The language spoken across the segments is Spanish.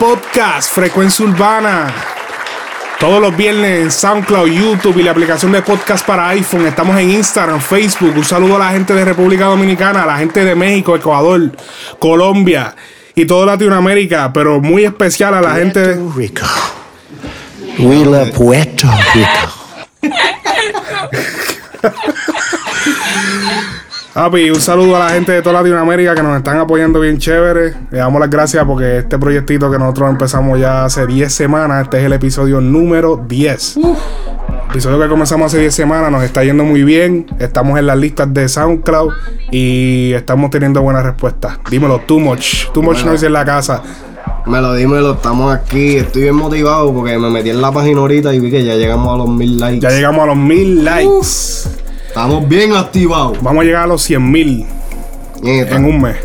Podcast Frecuencia Urbana. Todos los viernes en SoundCloud, YouTube y la aplicación de podcast para iPhone. Estamos en Instagram, Facebook. Un saludo a la gente de República Dominicana, a la gente de México, Ecuador, Colombia y toda Latinoamérica, pero muy especial a la gente de... Puerto Rico. We love Puerto Rico. Papi, un saludo a la gente de toda Latinoamérica que nos están apoyando bien chévere. Le damos las gracias porque este proyectito que nosotros empezamos ya hace 10 semanas, este es el episodio número 10. Episodio que comenzamos hace 10 semanas, nos está yendo muy bien. Estamos en las listas de SoundCloud y estamos teniendo buenas respuestas. Dímelo, Too Much. Too Much Noise en la casa. Me lo dímelo, estamos aquí. Estoy bien motivado porque me metí en la página ahorita y vi que ya llegamos a los mil likes. Ya llegamos a los mil likes. Estamos bien activados. Vamos a llegar a los 100 mil en un mes.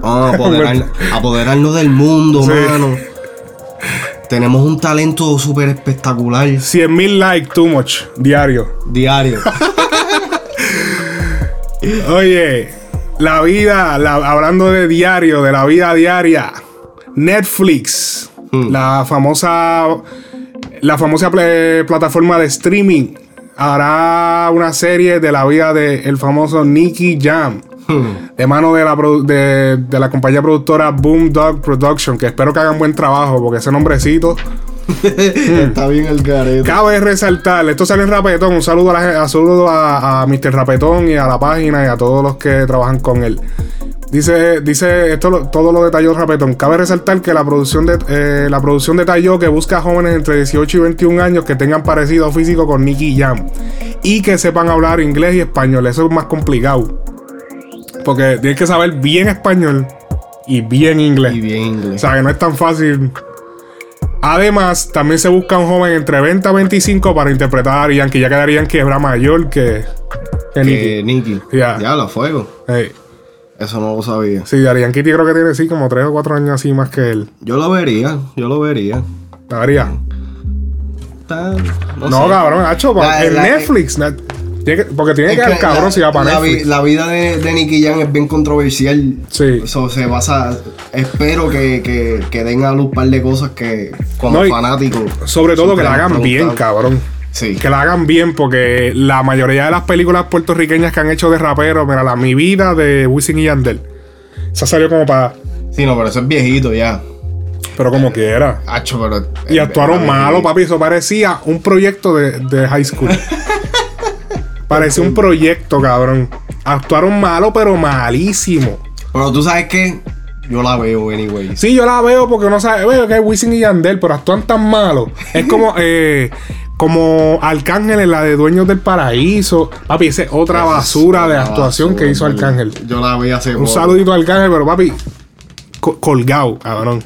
Vamos a apoderar- apoderarnos del mundo, Sí. mano. Tenemos un talento súper espectacular. 100 mil likes, Too Much, diario. Diario. Oye, la vida, la- hablando de diario, de la vida diaria, Netflix, Hmm. la famosa, la famosa pl- plataforma de streaming, hará una serie de la vida del famoso Nicky Jam. Hmm. De mano de la, de, de la compañía productora Boomdog Production, que espero que hagan buen trabajo, porque ese nombrecito Está bien el garete. Cabe resaltar, esto sale en Rapetón. Un saludo a, la a, saludo a, a Mr. Rapetón y a la página y a todos los que trabajan con él. Dice, dice esto lo- todo lo detalló Rapetón. Cabe resaltar que la producción de eh, la producción detalló que busca jóvenes entre 18 y 21 años que tengan parecido físico con Nicky Jam y que sepan hablar inglés y español. Eso es más complicado. Porque tienes que saber bien español y bien inglés. Y bien O inglés. sea, que no es tan fácil. Además, también se busca un joven entre 20 a 25 para interpretar a Yankee. Ya quedarían que era mayor que, que Que Nicky. Nicky. Ya. Ya, lo fuego. Ey. Eso no lo sabía. Sí, Daddy Yankee creo que tiene sí como 3 o 4 años así más que él. Yo lo vería. Yo lo vería. Daría. Está- No, sé. cabrón, La- en la- Netflix. na- tiene que- porque tiene Es que que cabrón la- si va para la, vi- Netflix. la vida de, de Nicky Jam es bien controversial. Sí. Eso se basa. Espero que, que, que den a luz un par de cosas que, como No, fanático. Sobre todo que la hagan bien, cabrón. Sí. Que la hagan bien, porque la mayoría de las películas puertorriqueñas que han hecho de raperos, mira, la Mi Vida de Wisin y Yandel. Esa salió como para. Sí, no, pero eso es viejito ya. Pero como quiera. Hacho, pero. Y eh, actuaron eh, malo, papi. Eso parecía un proyecto de, de high school. parecía un proyecto, cabrón. Actuaron malo, pero malísimo. Pero tú sabes que yo la veo, anyway. Sí, yo la veo porque uno sabe, veo que es Wisin y Yandel, pero actúan tan malo. Es como, eh, como Arcángel en la de Dueños del Paraíso. Papi, esa es otra basura de actuación basura, que hizo. Arcángel. Yo la vi hace Un poco. saludito a Arcángel, pero papi, co- colgado, cabrón.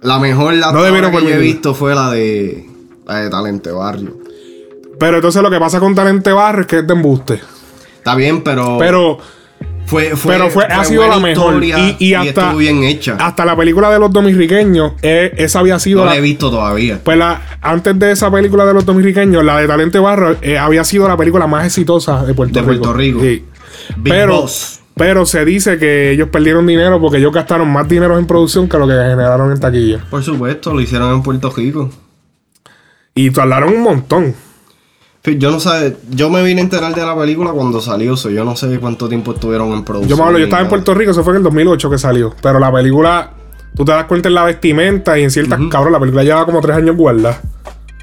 La mejor la No que yo he visto fue la de. La de Talente Barrio. Pero entonces lo que pasa con Talente Barrio es que es de embuste. Está bien, pero. Pero fue, fue, pero fue, ha sido la mejor. historia Y, y hasta, estuvo bien hecha. hasta la película de los dominiqueños, eh, esa había sido no la, la he visto todavía. Pues la, antes de esa película de los dominiqueños, la de Talente Barro, eh, había sido la película más exitosa de Puerto De Rico. Puerto Rico. Sí. Pero, Boss. pero se dice que ellos perdieron dinero porque ellos gastaron más dinero en producción que lo que generaron en taquilla. Por supuesto, lo hicieron en Puerto Rico. Y tardaron un montón. Yo no sé, yo me vine a enterar de la película cuando salió, so yo no sé cuánto tiempo estuvieron en producción. Yo me hablo, yo estaba en. Puerto Rico, eso fue en el 2008 que salió. Pero la película, tú te das cuenta en la vestimenta y en ciertas. Cabrón, la película lleva como tres años guardada.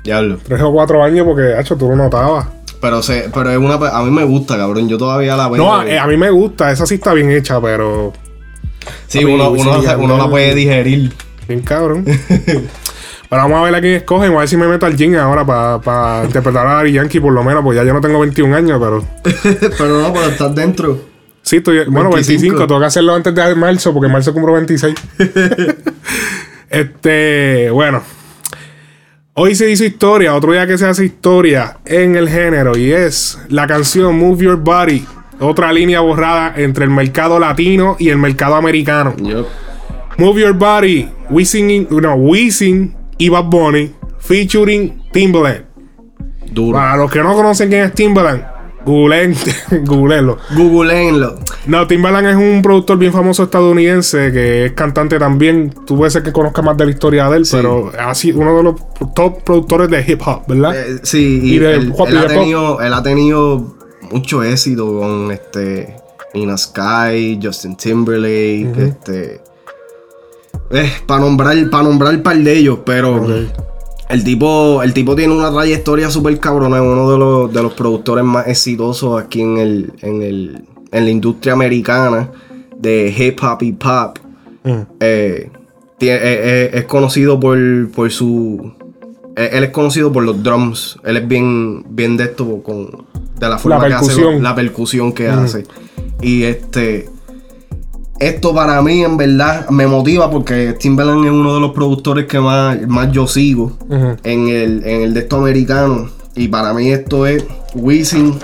Diablo. Tres o cuatro años porque, hecho, tú lo notabas. Pero, se, pero es una, a mí me gusta, cabrón. Yo todavía la veo. No, a, a mí me gusta, esa sí está bien hecha, pero. sí, uno, uno, la- uno la puede digerir. Bien cabrón. Pero vamos a ver a quién escogen. Voy a ver si me meto al gym ahora para interpretar a Ari Yankee por lo menos. Pues ya yo no tengo 21 años, pero... pero no, pero estás dentro. Sí, estoy... Bueno, 25. 25. Tengo que hacerlo antes de marzo porque en marzo cumplo 26. Este, bueno. Hoy se hizo historia, otro día que se hace historia en el género y es la canción Move Your Body, otra línea borrada entre el mercado latino y el mercado americano. Yup. Move Your Body, Wisin, no, Wisin y Bad Bunny, featuring Timbaland. Duro. Para los que no conocen quién es Timbaland, googleen, googleenlo. Googleenlo. No, Timbaland es un productor bien famoso estadounidense que es cantante también. Tú puedes ser que conozcas más de la historia de él, Sí. pero ha sido uno de los top productores de hip hop, ¿verdad? Eh, sí, y, Y de él, él ha tenido, él ha tenido mucho éxito con este Nina Sky, Justin Timberlake, este. Para nombrar, para nombrar un par de ellos, pero el tipo, el tipo tiene una trayectoria súper cabrona, es uno de los, de los productores más exitosos aquí en el, en el, en la industria americana de hip hop y pop. Mm. Eh, eh, eh, es conocido por, por su. eh, Él es conocido por los drums. Él es bien, bien de esto con. De la forma que hace. La percusión que hace. Y este. Esto para mí, en verdad, me motiva porque Timbaland es uno de los productores que más, más yo sigo en, el, en el de esto americano. Y para mí esto es Wisin.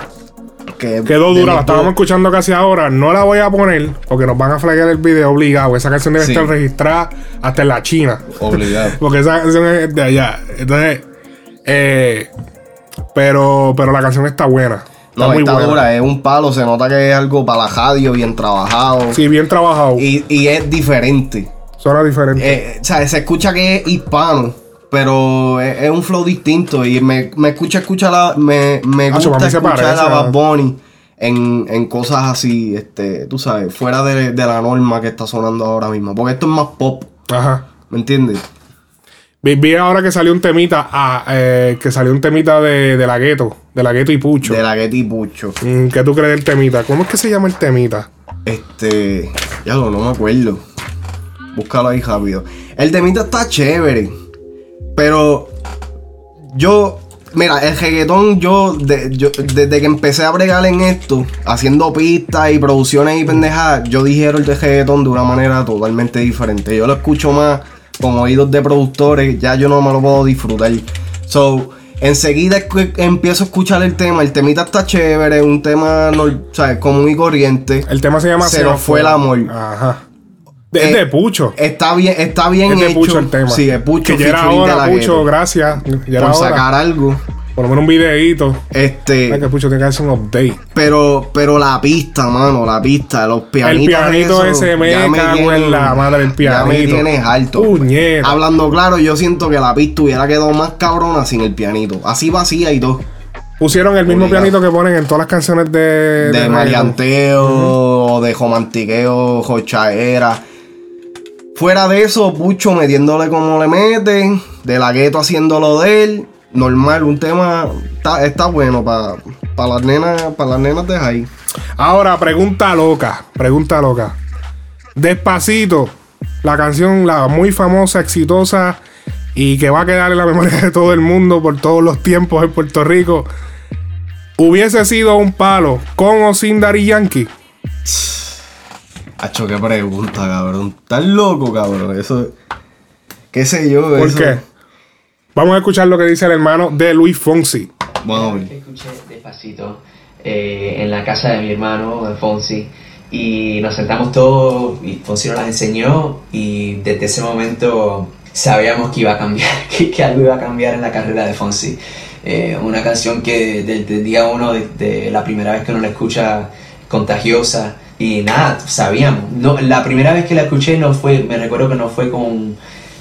Que Quedó dura, la estábamos escuchando casi ahora. No la voy a poner porque nos van a flaggar el video obligado. Esa canción debe Sí. estar registrada hasta en la China. Obligado. Porque esa canción es de allá. Entonces, eh, pero, pero la canción está buena. No, muy está buena. dura, es un palo, se nota que es algo para la radio, bien trabajado. Sí, bien trabajado. Y, y es diferente. Suena diferente. Eh, o sea, se escucha que es hispano, pero es, es un flow distinto. Y me, me escucha escuchar la, me, me Hacho, gusta escuchar parece, a Bad. Bunny en, en cosas así, este, tú sabes, fuera de, de la norma que está sonando ahora mismo. Porque esto es más pop, Ajá. ¿me entiendes? Vi, ahora que salió un temita, ah, eh, que salió un temita de, de la gueto, de la gueto y Pucho. De la Getty Pucho. Mm, ¿Qué tú crees del temita? ¿Cómo es que se llama el temita? Este. Ya lo, no me acuerdo. Búscalo ahí rápido. El temita está chévere. Pero. Yo. Mira, el reggaetón, yo, de- yo- desde que empecé a bregar en esto, haciendo pistas y producciones y pendejadas, yo digiero el reggaetón de una manera totalmente diferente. Yo lo escucho más con oídos de productores, ya yo no me lo puedo disfrutar. So, enseguida empiezo a escuchar el tema. El temita está chévere, un tema, nor- ¿sabes? Común y corriente. El tema se llama Se nos fue el amor. Ajá. De, es Eh, de Pucho. Está bien, está bien Es de hecho. Pucho el tema. Sí, es Pucho. Que ya era hora, Pucho, gracias. Ya era Por hora. sacar algo. Por lo menos un videíto. Este. Ay, que Pucho tiene que hacer un update. Pero, pero la pista, mano, la pista, los pianitos. el pianito esos, ese me ya cago en la madre del Ya pianito. me tienes alto. Puñeta. Hablando claro, yo siento que la pista hubiera quedado más cabrona sin el pianito. Así vacía y todo. Pusieron el mismo pianito que ponen en todas las canciones de. De maleanteo, de romantiqueo, jochaera. Fuera de eso, Pucho metiéndole como le mete, de la gueto haciéndolo de él. Normal, un tema está, está bueno para las nenas, para las nenas de ahí. Ahora, pregunta loca. Pregunta loca. Despacito. La canción, la muy famosa, exitosa y que va a quedar en la memoria de todo el mundo por todos los tiempos en Puerto Rico. Hubiese sido un palo con o sin Daddy Yankee. Hacho, qué pregunta, cabrón. Estás loco, cabrón. Eso. ¿Qué sé yo? ¿Por eso- qué? Vamos a escuchar lo que dice el hermano de Luis Fonsi. Ver. Escuché despacito eh, en la casa de mi hermano, Fonsi, y nos sentamos todos y Fonsi nos las enseñó y desde ese momento sabíamos que iba a cambiar, que, que algo iba a cambiar en la carrera de Fonsi. Eh, una canción que desde el día uno, de, de la primera vez que uno la escucha, contagiosa y nada, sabíamos. No, la primera vez que la escuché no fue, me recuerdo que no fue con,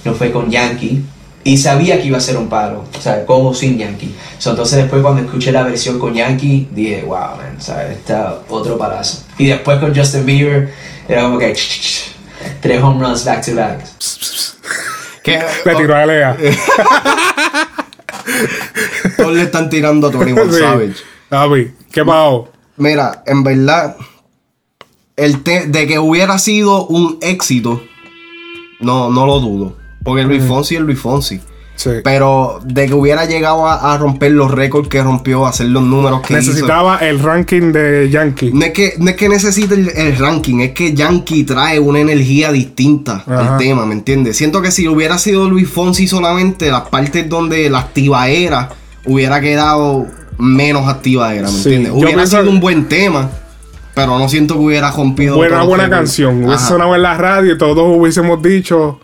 no fue con Yankee, y sabía que iba a ser un palo, o sea, con o sin Yankee. So, entonces después cuando escuché la versión con Yankee, dije, wow, man, ¿sabes? Está otro palazo. Y después con Justin Bieber, era como que tres home runs back to back. ¿Qué? Le tiró a Lea. Todos le están tirando a Tony Sí. Savage. ¿qué pasó? Mira, en verdad, el te- de que hubiera sido un éxito, no, no lo dudo. Porque Luis Fonsi es Luis Fonsi. Sí. Pero de que hubiera llegado a, a romper los récords que rompió, a hacer los números que hizo. Necesitaba el ranking de Yankee. No es que, no es que necesite el, el ranking, es que Yankee trae una energía distinta Ajá. al tema, ¿me entiendes? Siento que si hubiera sido Luis Fonsi solamente, las partes donde la activa era hubiera quedado menos activa era, ¿me Sí, entiendes? Hubiera pienso- sido un buen tema, pero no siento que hubiera rompido. Buena, buena canción. Hubiese sonado en la radio y todos hubiésemos dicho.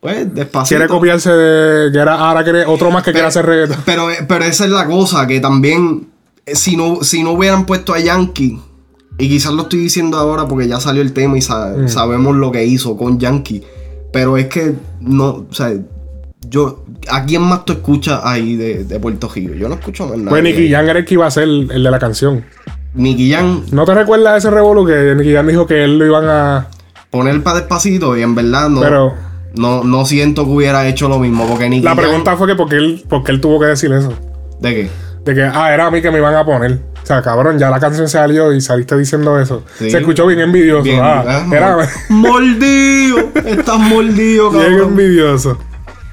Pues despacito. Quiere copiarse de. Que era, ahora quiere otro más que quiere hacer reggaetón. Pero, pero esa es la cosa, que también, eh, si no, si no hubieran puesto a Yankee, y quizás lo estoy diciendo ahora porque ya salió el tema y sa- Mm. sabemos lo que hizo con Yankee, pero es que no, o sea, yo, ¿a quién más tú escuchas ahí de, de Puerto Rico? Yo no escucho más nada. Pues Nicky Jam era el que iba a ser el, el de la canción. Nicky Jam, ¿No te recuerdas ese revolú que Nicky Jam dijo que él lo iban a. poner para despacito y en verdad no, Pero no, no siento que hubiera hecho lo mismo porque Nicky la Jam- pregunta fue que porque él, porque él tuvo que decir eso. ¿De qué? De que, ah, era a mí que me iban a poner. O sea, cabrón, ya la canción salió y saliste diciendo eso. Sí. Se escuchó bien envidioso. Bien, ah, ah, era mordido, estás mordido, bien cabrón. envidioso.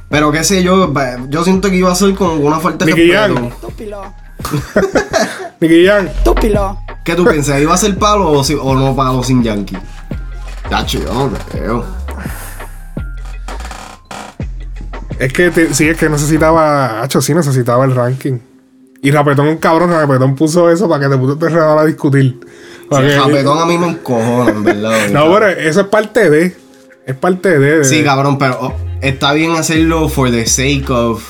Pero qué sé yo, yo siento que iba a ser como una falta de respeto. Estúpido. Nicky Estúpido. ¿Qué tú pensás? ¿Iba a ser palo o, si- o no palo sin Yankee? Tacho, yo no creo. Es que te- sí, es que necesitaba. Hacho, sí necesitaba el ranking. Y Rapetón, un cabrón, Rapetón puso eso para que te puto te redara a discutir. Para Sí, que- Japetón a mí me encojona, en verdad. no, pero eso es parte de. Es parte de. de- Sí, cabrón, pero oh, está bien hacerlo for the sake of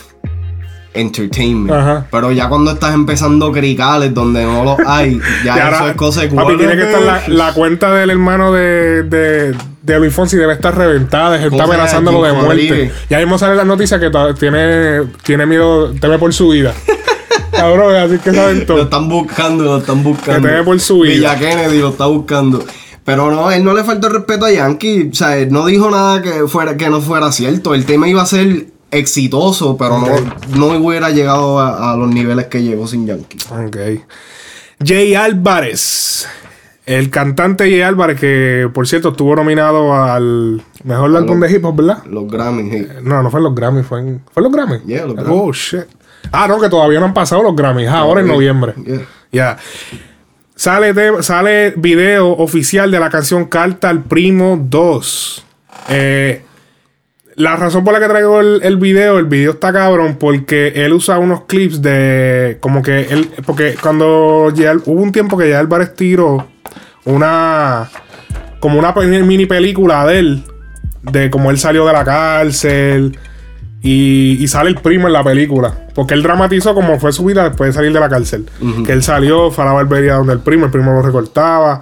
entertainment. Ajá. Pero ya cuando estás empezando cricales donde no los hay, ya eso ahora, es cosa de papi, tiene que estar la, la cuenta del hermano de, de, de Luis Fonsi debe estar reventada, está amenazándolo de muerte. Rodríguez. Ya mismo sale la noticia que tiene, tiene miedo, teme por su vida. Cabrón, así que saben Lo todo. están buscando, lo están buscando. Que te dé por su vida. Villa Kennedy lo está buscando. Pero no, él no le falta el respeto a Yankee. O sea, él no dijo nada que fuera que no fuera cierto. El tema iba a ser exitoso, pero no, no hubiera llegado a, a los niveles que llegó sin Yankee. Ok. Jay Álvarez. El cantante Jay Álvarez, que por cierto estuvo nominado al mejor álbum de hip hop, ¿verdad? Los Grammys, sí. No, no fue en los Grammys, fue en. ¿Fue en los Grammys? Yeah, los Oh, shit. Ah, no, que todavía no han pasado los Grammys. Ah, ahora en noviembre. Yeah. Ya. Sale, de- sale video oficial de la canción Carta al Primo 2. Eh, la razón por la que traigo el, el video, el video está cabrón porque él usa unos clips de. Como que él. Porque cuando ya- hubo un tiempo que ya Álvarez tiró una. Como una mini película de él. De cómo él salió de la cárcel. Y, y sale el primo en la película. Porque él dramatizó como fue su vida después de salir de la cárcel. Que él salió, fue a la barbería donde el primo, el primo lo recortaba.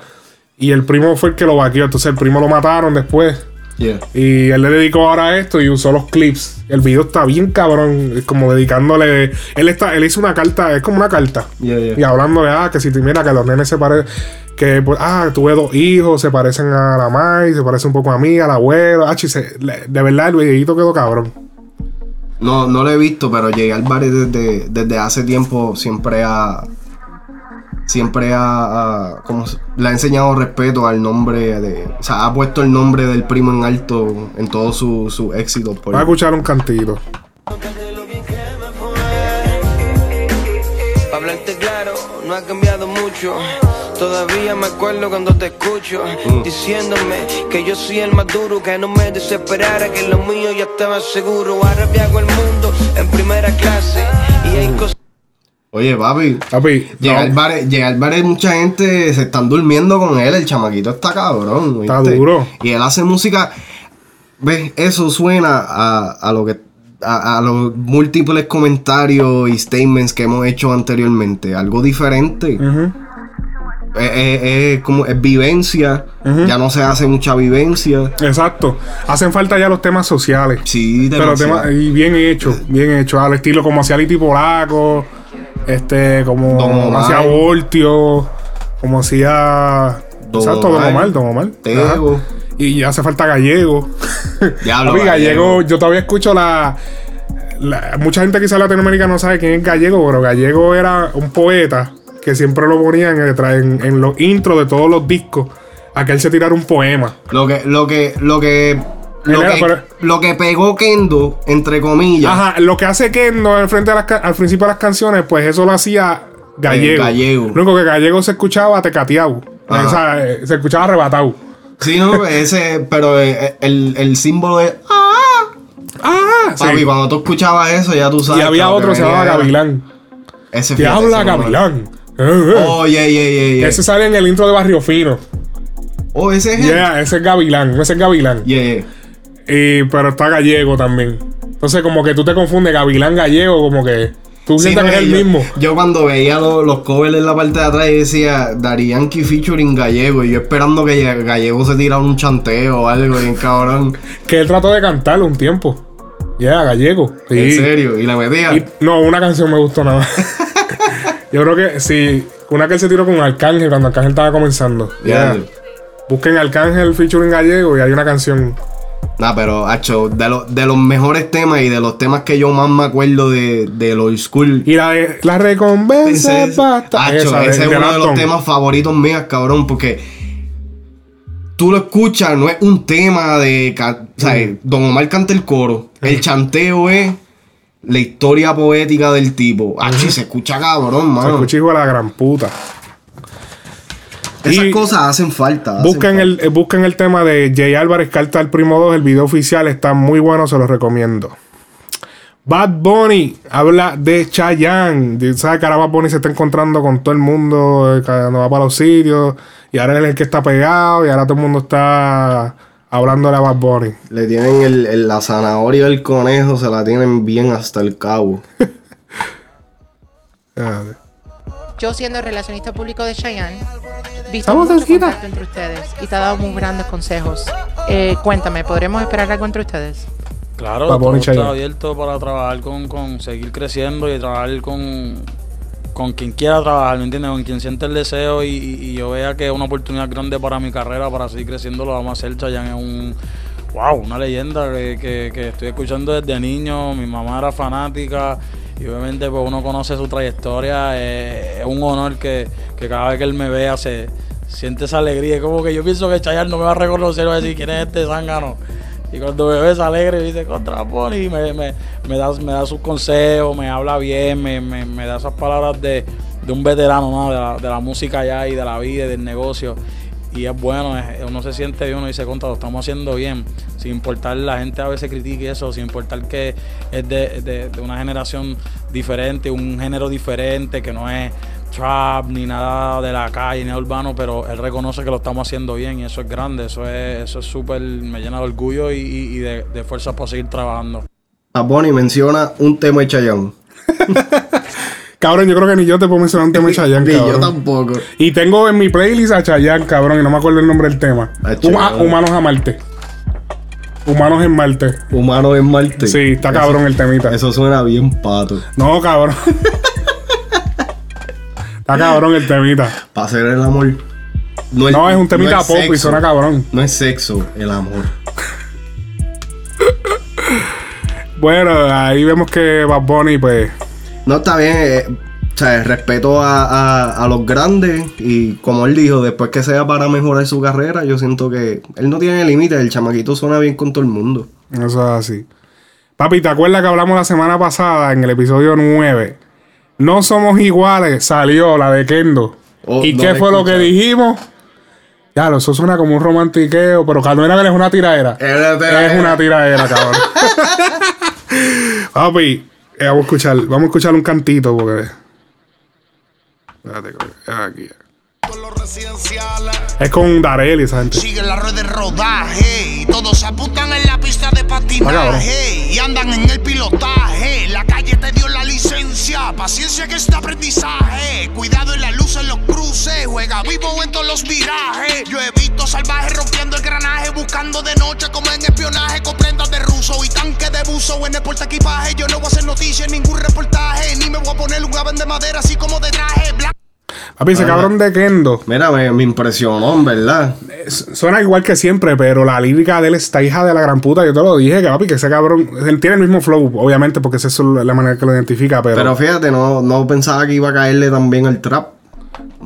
Y el primo fue el que lo vaqueó. Entonces el primo lo mataron después. Yeah. Y él le dedicó ahora a esto y usó los clips. El video está bien cabrón. Es como dedicándole. Él está, él hizo una carta, es como una carta. Yeah, yeah. Y hablándole, ah, que si te mira que los nenes se parecen. Que pues, ah, tuve dos hijos, se parecen a la Mai, se parecen un poco a mí, al abuelo. Ah, chi, se- le- de verdad el videito quedó cabrón. No, no lo he visto, pero Jay Álvarez desde, desde hace tiempo siempre ha. Siempre ha. ha- como le ha enseñado respeto al nombre de. O sea, ha puesto el nombre del primo en alto en todos sus su éxitos. por- Voy a escuchar un cantito. Pa' hablarte claro, no ha cambiado mucho. Todavía me acuerdo cuando te escucho diciéndome que yo soy el más duro, que no me desesperara, que lo mío ya estaba seguro. Ahora viajo el mundo en primera clase y hay cosas. Oye, papi. Papi, Jay no, Álvarez, Jay Álvarez, mucha gente se están durmiendo con él. El chamaquito está cabrón. Está ¿viste? duro. Y él hace música. ¿Ves? Eso suena a, a lo que. A, a los múltiples comentarios y statements que hemos hecho anteriormente. Algo diferente. Ujú. es, es- como es vivencia. Ya no se hace mucha vivencia. Exacto. Hacen falta ya los temas sociales. Sí, Pero temas, y bien hecho, bien hecho. Al estilo como hacía Liti Polaco, este, como hacía Voltio, como hacía. Exacto, Don Omar. Don Omar. Tego. Y ya hace falta Gallego. Diablo, Gallego, Gallego. yo todavía escucho la, la- Mucha gente quizá en Latinoamérica no sabe quién es Gallego, pero Gallego era un poeta que siempre lo ponían en, en- los intros de todos los discos. A que él se tirara un poema. Lo que, lo que, lo que lo, era- que, pero- lo que pegó Kendo, entre comillas, Ajá, lo que hace Kendo al frente de las al principio de las canciones, pues eso lo hacía Gallego. Eh, Gallego. Lo único que Gallego se escuchaba tecateado. O sea, eh, se escuchaba arrebatado. sí, no, ese, pero eh, el, el símbolo de. Ah, Papi, sí. cuando tú escuchabas eso, ya tú sabes. Y había otro que se llamaba Gavilán. Ese habla Gavilán. Eh, eh. Oh, yeah, yeah, yeah, yeah. Ese sale en el intro de Barrio Fino. Oh, ese es. Yeah, ese es Gavilán. Ese es Gavilán. Yeah, yeah. Y, pero está gallego también. Entonces, como que tú te confundes Gavilán gallego, como que tú Sí, sientes no, que es el yo, mismo. Yo cuando veía lo- los covers en la parte de atrás y decía Dari Yankee featuring Gallego y yo esperando que Gallego se tirara un chanteo o algo bien cabrón. Que él trató de cantarlo un tiempo. Ya, gallego. Sí. En serio. Y la metía. Y- no, una canción me gustó nada más. Yo creo que sí. Una que él se tiró con Arcángel cuando Arcángel estaba comenzando. Ya. Diablo. Busquen Arcángel featuring gallego y hay una canción. Nah, pero, hacho, de, lo- de los mejores temas y de los temas que yo más me acuerdo de, de los school. Y la La recompensa basta. Hacho, ese es uno de los temas favoritos míos, cabrón, porque tú lo escuchas, no es un tema de. O sea, Don Omar canta el coro. El chanteo es la historia poética del tipo. Hacho, y se escucha cabrón, Se mano. escucha hijo de la gran puta. Esas Y cosas hacen falta. hacen Busquen falta. el, busquen el tema de Jay Álvarez, Carta al Primo 2. El video oficial está muy bueno, se los recomiendo. Bad Bunny habla de Chayanne. ¿Sabes que ahora Bad Bunny se está encontrando con todo el mundo eh, cuando va para los sitios? Y ahora él es el que está pegado y ahora todo el mundo está hablándole a Bad Bunny. Le tienen el, el- la zanahoria del conejo, se la tienen bien hasta el cabo. Yo siendo relacionista público de Cheyenne, visto Estamos mucho cerquita. contacto entre ustedes y te ha dado muy grandes consejos. Eh, cuéntame, ¿podremos esperar algo entre ustedes? Claro, todo está abierto para trabajar con, con seguir creciendo y trabajar con, con quien quiera trabajar, ¿me entiendes? Con quien siente el deseo y, yo vea que es una oportunidad grande para mi carrera, para seguir creciendo, lo vamos a hacer. Chayanne es un, wow, una leyenda que, que- que estoy escuchando desde niño, mi mamá era fanática y obviamente pues uno conoce su trayectoria, eh, es un honor que, cada vez que él me vea se siente esa alegría, es como que yo pienso que Chayanne no me va a reconocer, va a decir quién es este zángano. Y cuando me ves alegre, dice contra Pony, me, me, me da, me da sus consejos, me habla bien, me, me, me da esas palabras de, de un veterano ¿no? de, la, música ya y de la vida y del negocio. Y es bueno, es- uno se siente bien, uno dice contra, lo estamos haciendo bien, sin importar la gente a veces critique eso, sin importar que es de- de una generación diferente, un género diferente, que no es trap ni nada de la calle ni urbano, pero él reconoce que lo estamos haciendo bien y eso es grande, eso es eso es súper, me llena de orgullo y, y- y de, de fuerza para seguir trabajando. Bad Bunny menciona un tema de Chayanne. Cabrón, yo creo que ni yo te puedo mencionar un tema de Chayanne, Ni yo tampoco. Y tengo en mi playlist a Chayanne, cabrón, y no me acuerdo el nombre del tema. Ah, Huma-. Humanos a Marte. Humanos en Marte. Humano en Marte. Sí, está Eso- cabrón el temita. Eso suena bien pato. No, cabrón. está cabrón el temita. Para hacer el amor. No, No, es un temita pop y suena cabrón. No es sexo, el amor. Bueno, ahí vemos que Bad Bunny, pues. No, está bien. eh, o sea, respeto a, a- a los grandes y como él dijo, después que sea para mejorar su carrera, yo siento que él no tiene límites, el chamaquito suena bien con todo el mundo. Eso es así. Papi, ¿te acuerdas que hablamos la semana pasada en el episodio 9? No somos iguales, salió la de Kendo. Oh, ¿Y no qué fue lo que dijimos? Ya, eso suena como un romantiqueo, pero Carmen es una tiradera. Era tiradera. Es una tiradera, cabrón. Papi, eh, vamos a escuchar, vamos a escuchar un cantito porque. Espérate, aquí. Es con Darel y esa gente. Sigue la red de rodaje y todos se apuntan en la pista de Ah, patinaje y andan en el pilotaje. La calle te dio la licencia, paciencia que este aprendizaje. Cuidado en la luz en los cruces, juega vivo en todos los virajes. Yo he visto salvajes rompiendo el granaje, buscando de noche como en espionaje, con prendas de ruso y tanque de buzo en el porta equipaje. Yo no voy a hacer noticias, ningún reportaje, ni me voy a poner un aven de madera así como de traje. Papi, ese cabrón de Kendo. Mira, me, me impresionó, en verdad. Suena igual que siempre, pero la lírica de él está hija de la gran puta. Yo te lo dije, que papi, que ese cabrón. Él tiene el mismo flow, obviamente, porque esa es la manera que lo identifica, pero. Pero fíjate, no, no pensaba que iba a caerle tan bien el trap.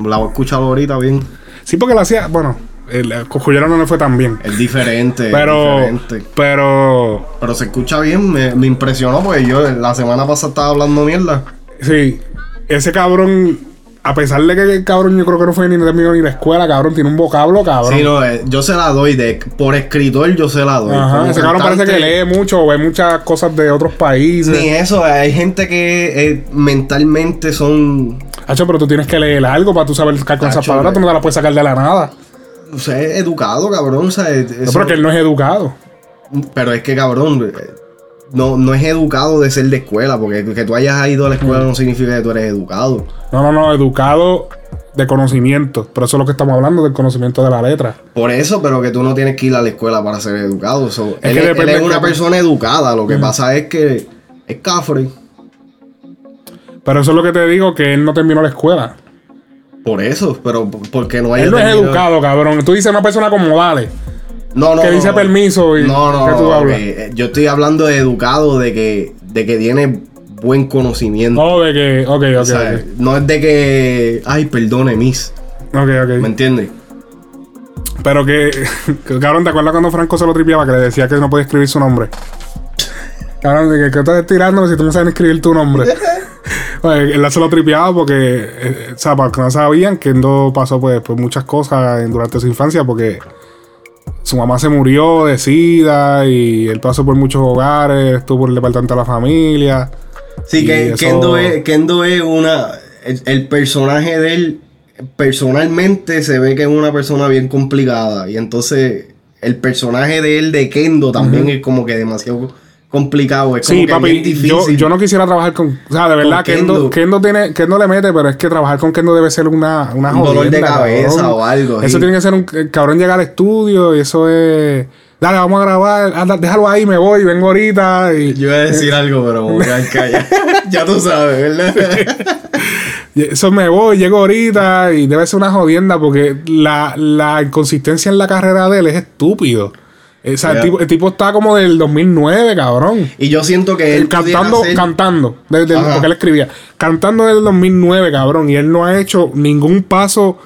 La voy a escuchar ahorita bien. sí, porque lo hacía. Bueno, el Coscullera no le fue tan bien. Es diferente. Pero, es diferente. pero, Pero se escucha bien, me, me impresionó porque yo la semana pasada estaba hablando mierda. sí, ese cabrón, a pesar de que el cabrón yo creo que no fue ni terminó ni la escuela, cabrón, tiene un vocablo, cabrón. Sí, no, eh, yo se la doy de por escritor, yo se la doy. Ajá, ese cabrón parece que lee mucho, ve muchas cosas de otros países. Ni eso, hay gente que eh, mentalmente son. Hacho, pero tú tienes que leer algo para tú saber con esas palabras, tú no te las puedes sacar de la nada. O sea, es educado, cabrón. O sea, es- No, pero que él no es educado. pero es que, cabrón, eh, no, no es educado de ser de escuela, porque que tú hayas ido a la escuela no significa que tú eres educado. No, no, no, educado de conocimiento. Pero eso es lo que estamos hablando, del conocimiento de la letra. Por eso, pero que tú no tienes que ir a la escuela para ser educado. So, Es él, que es- él depende es una persona educada. Lo que pasa es que es cafre. Pero eso es lo que te digo, que él no terminó la escuela. Por eso, pero porque no hay. Él no es educado, cabrón. Tú dices una persona como Dale. No, no. que no, dice no. permiso y No, no, que tú no, hablas. Eh, Yo estoy hablando de educado, de que, de que tiene buen conocimiento. No, de que. Ok, ok, o sea, no es de que. Ay, perdone, miss. Ok, ok. ¿Me entiendes? Pero que, que, cabrón, ¿te acuerdas cuando Franco se lo tripeaba? Que le decía que no podía escribir su nombre. Cabrón, que, que estás tirando si tú no sabes escribir tu nombre. Oye, él se lo tripeaba porque, eh, o sea, para que no sabían, Kendo pasó pues, por muchas cosas durante su infancia porque su mamá se murió de sida y él pasó por muchos hogares, estuvo por el departamento de la familia. Sí, que eso- Kendo, es, Kendo es una. El, el personaje de él, personalmente, se ve que es una persona bien complicada. Y entonces, el personaje de él, de Kendo, también es como que demasiado complicado. Es como Sí, que papi, bien difícil. yo, yo no quisiera trabajar con. O sea, de verdad, Kendo, Kendo. Kendo, tiene, Kendo le mete, pero es que trabajar con Kendo debe ser una, una Un dolor de cabeza cabrón. o algo, Eso sí. tiene que ser un cabrón llegar al estudio y eso es. Dale, vamos a grabar, anda, déjalo ahí, me voy, vengo ahorita. Y, Yo iba a decir algo, pero me voy a callado. ya tú sabes, ¿verdad? eso me voy, llego ahorita y debe ser una jodienda porque la, la inconsistencia en la carrera de él es estúpido. O sea, el, tipo, el tipo está como del 2009, cabrón. y yo siento que él cantando, hacer- cantando, desde el- porque él escribía, cantando desde el 2009, cabrón, y él no ha hecho ningún paso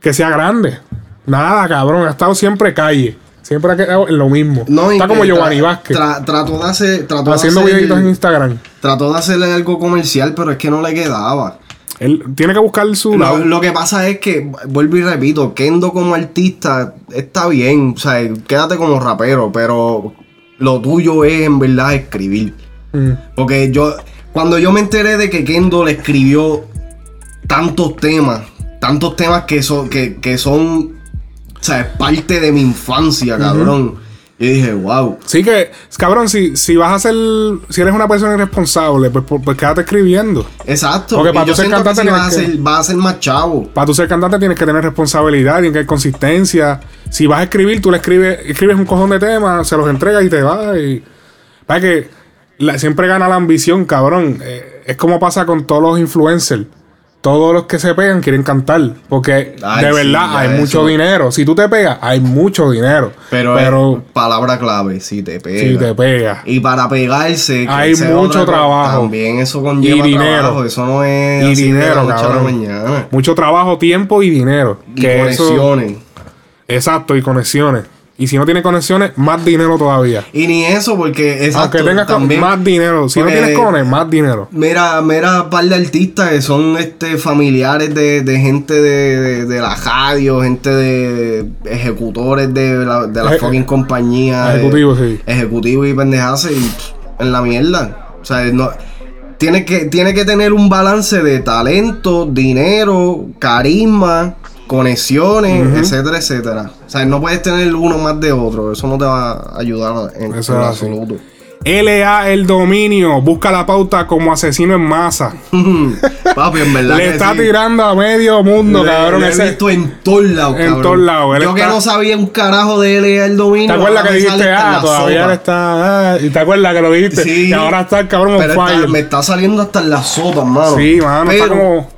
que sea grande. Nada, cabrón, ha estado siempre calle, siempre ha quedado en lo mismo. No, Está como Giovanni Vázquez, tra- trató de hacer. Trató de haciendo hacer- videitos en Instagram. Trató de hacerle algo comercial, pero es que no le quedaba. Él tiene que buscar su Lo, lado. lo que pasa es que, vuelvo y repito, Kendo como artista está bien, o sea, quédate como rapero, pero lo tuyo es en verdad escribir. Mm. Porque yo, cuando yo me enteré de que Kendo le escribió tantos temas, tantos temas que son, que, que son, o sea, es parte de mi infancia, cabrón. Yo dije, wow. Sí que, cabrón, si, si vas a ser, si eres una persona irresponsable, pues, pues, pues quédate escribiendo. Exacto. Porque Y para yo tú ser que cantante sí vas a, que- ser, vas a ser más chavo. Para tú ser cantante tienes que tener responsabilidad, tienes que haber consistencia. Si vas a escribir, tú le escribes, escribes un cojón de temas, se los entregas y te vas. Y... Para que la- siempre gana la ambición, cabrón. Eh, es como pasa con todos los influencers. Todos los que se pegan quieren cantar. Porque Ay, de verdad hay eso. mucho dinero. Si tú te pegas, hay mucho dinero. Pero, palabra clave, si te pega. si te pegas. Y para pegarse, Hay mucho trabajo. También eso conlleva Y dinero. trabajo. Eso no es Y así de la dinero, mañana. Mucho trabajo, tiempo y dinero. Y Que eso- conexiones. exacto, y conexiones. Y si no tienes conexiones, más dinero todavía. Y ni eso, porque exacto, Aunque tengas también, más dinero. Si no tienes cones, más dinero. Mira, mira, par de artistas que son este familiares de, de gente de, de, de la radio, gente de ejecutores de la, de la fucking compañía. Ejecutivos, sí. Ejecutivos y pendejas y pff, en la mierda. O sea, no, tiene, que, tiene que tener un balance de talento, dinero, carisma, conexiones, etcétera, etcétera. O sea, no puedes tener uno más de otro. Eso no te va a ayudar en, Eso en absoluto. LA el dominio. Busca la pauta como asesino en masa. Papi, en verdad. Le que está sí. tirando a medio mundo, Le- cabrón. le he ese- visto en todos lados, En todos lados, Yo que está- no sabía un carajo de él el dominio. ¿Te acuerdas que dijiste, ah, la todavía él está. ah, y te acuerdas que lo dijiste? Sí. Y ahora está el cabrón on Pero está- fire. me está saliendo hasta en la sopa, mano. Sí, mano, está Pero como.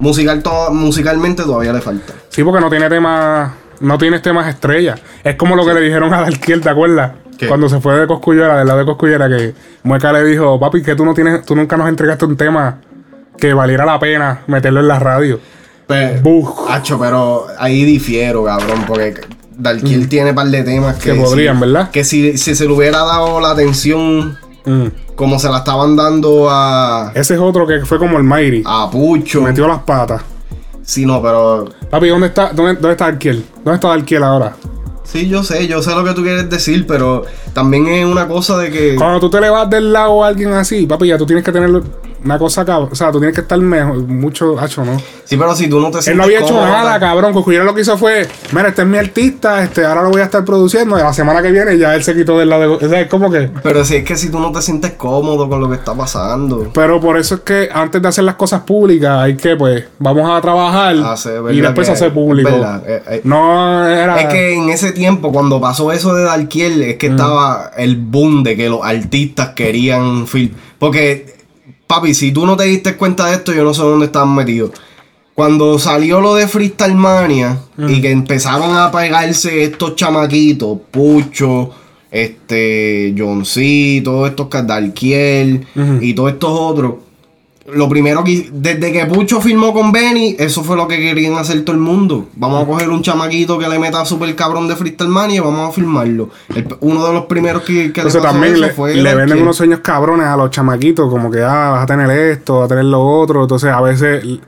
Musical to- musicalmente todavía le falta. Sí, porque no tiene temas. No tienes temas estrellas. Es como lo que le dijeron a Darkiel, ¿te acuerdas? ¿Qué? Cuando se fue de Coscullera, del lado de Coscullera, que Mueca le dijo, papi, que tú no tienes, tú nunca nos entregaste un tema que valiera la pena meterlo en la radio. Pero, Buf. Hacho, pero ahí difiero, cabrón, porque Darkiel tiene par de temas que, Mm. Que podrían, si- ¿verdad? Que si, si se le hubiera dado la atención Mm. Como se la estaban dando a, Ese es otro que fue como el Mighty. a Pucho. Metió las patas. Sí, no, pero Papi, ¿dónde está, dónde, dónde está Darkiel? ¿Dónde está Darkiel ahora? sí, yo sé, yo sé lo que tú quieres decir, pero también es una cosa de que Cuando tú te le vas del lado a alguien así, papi, ya tú tienes que tener una cosa acá. O sea, tú tienes que estar mejor, mucho, hacho, ¿no? sí, pero si tú no te Él sientes no había hecho cómodo, nada, cabrón. Coscullero lo que hizo fue, mira, este es mi artista, este, ahora lo voy a estar produciendo. Y la semana que viene ya él se quitó del lado de. O sea, es como que. Pero si es que si tú no te sientes cómodo con lo que está pasando. Pero por eso es que antes de hacer las cosas públicas, hay que, pues, vamos a trabajar y ¿verdad? después que- hacer público. ¿verdad? Eh, eh, No era. Es que en ese tiempo, cuando pasó eso de Darkiel, es que Mm. estaba el boom de que los artistas querían film. Porque, papi, si tú no te diste cuenta de esto, yo no sé dónde estaban metidos. Cuando salió lo de Freestyle Mania Mm. y que empezaron a pegarse estos chamaquitos, Pucho, este, John C, todos estos que- Darkiel y todos estos otros. Lo primero que desde que Pucho firmó con Benny, eso fue lo que querían hacer todo el mundo. Vamos a coger un chamaquito que le meta super cabrón de Freestyle Mania y vamos a firmarlo. El- uno de los primeros que, que le Entonces pasó también eso le, fue le venden unos sueños cabrones a los chamaquitos, como que ah, vas a tener esto, vas a tener lo otro. Entonces a veces el,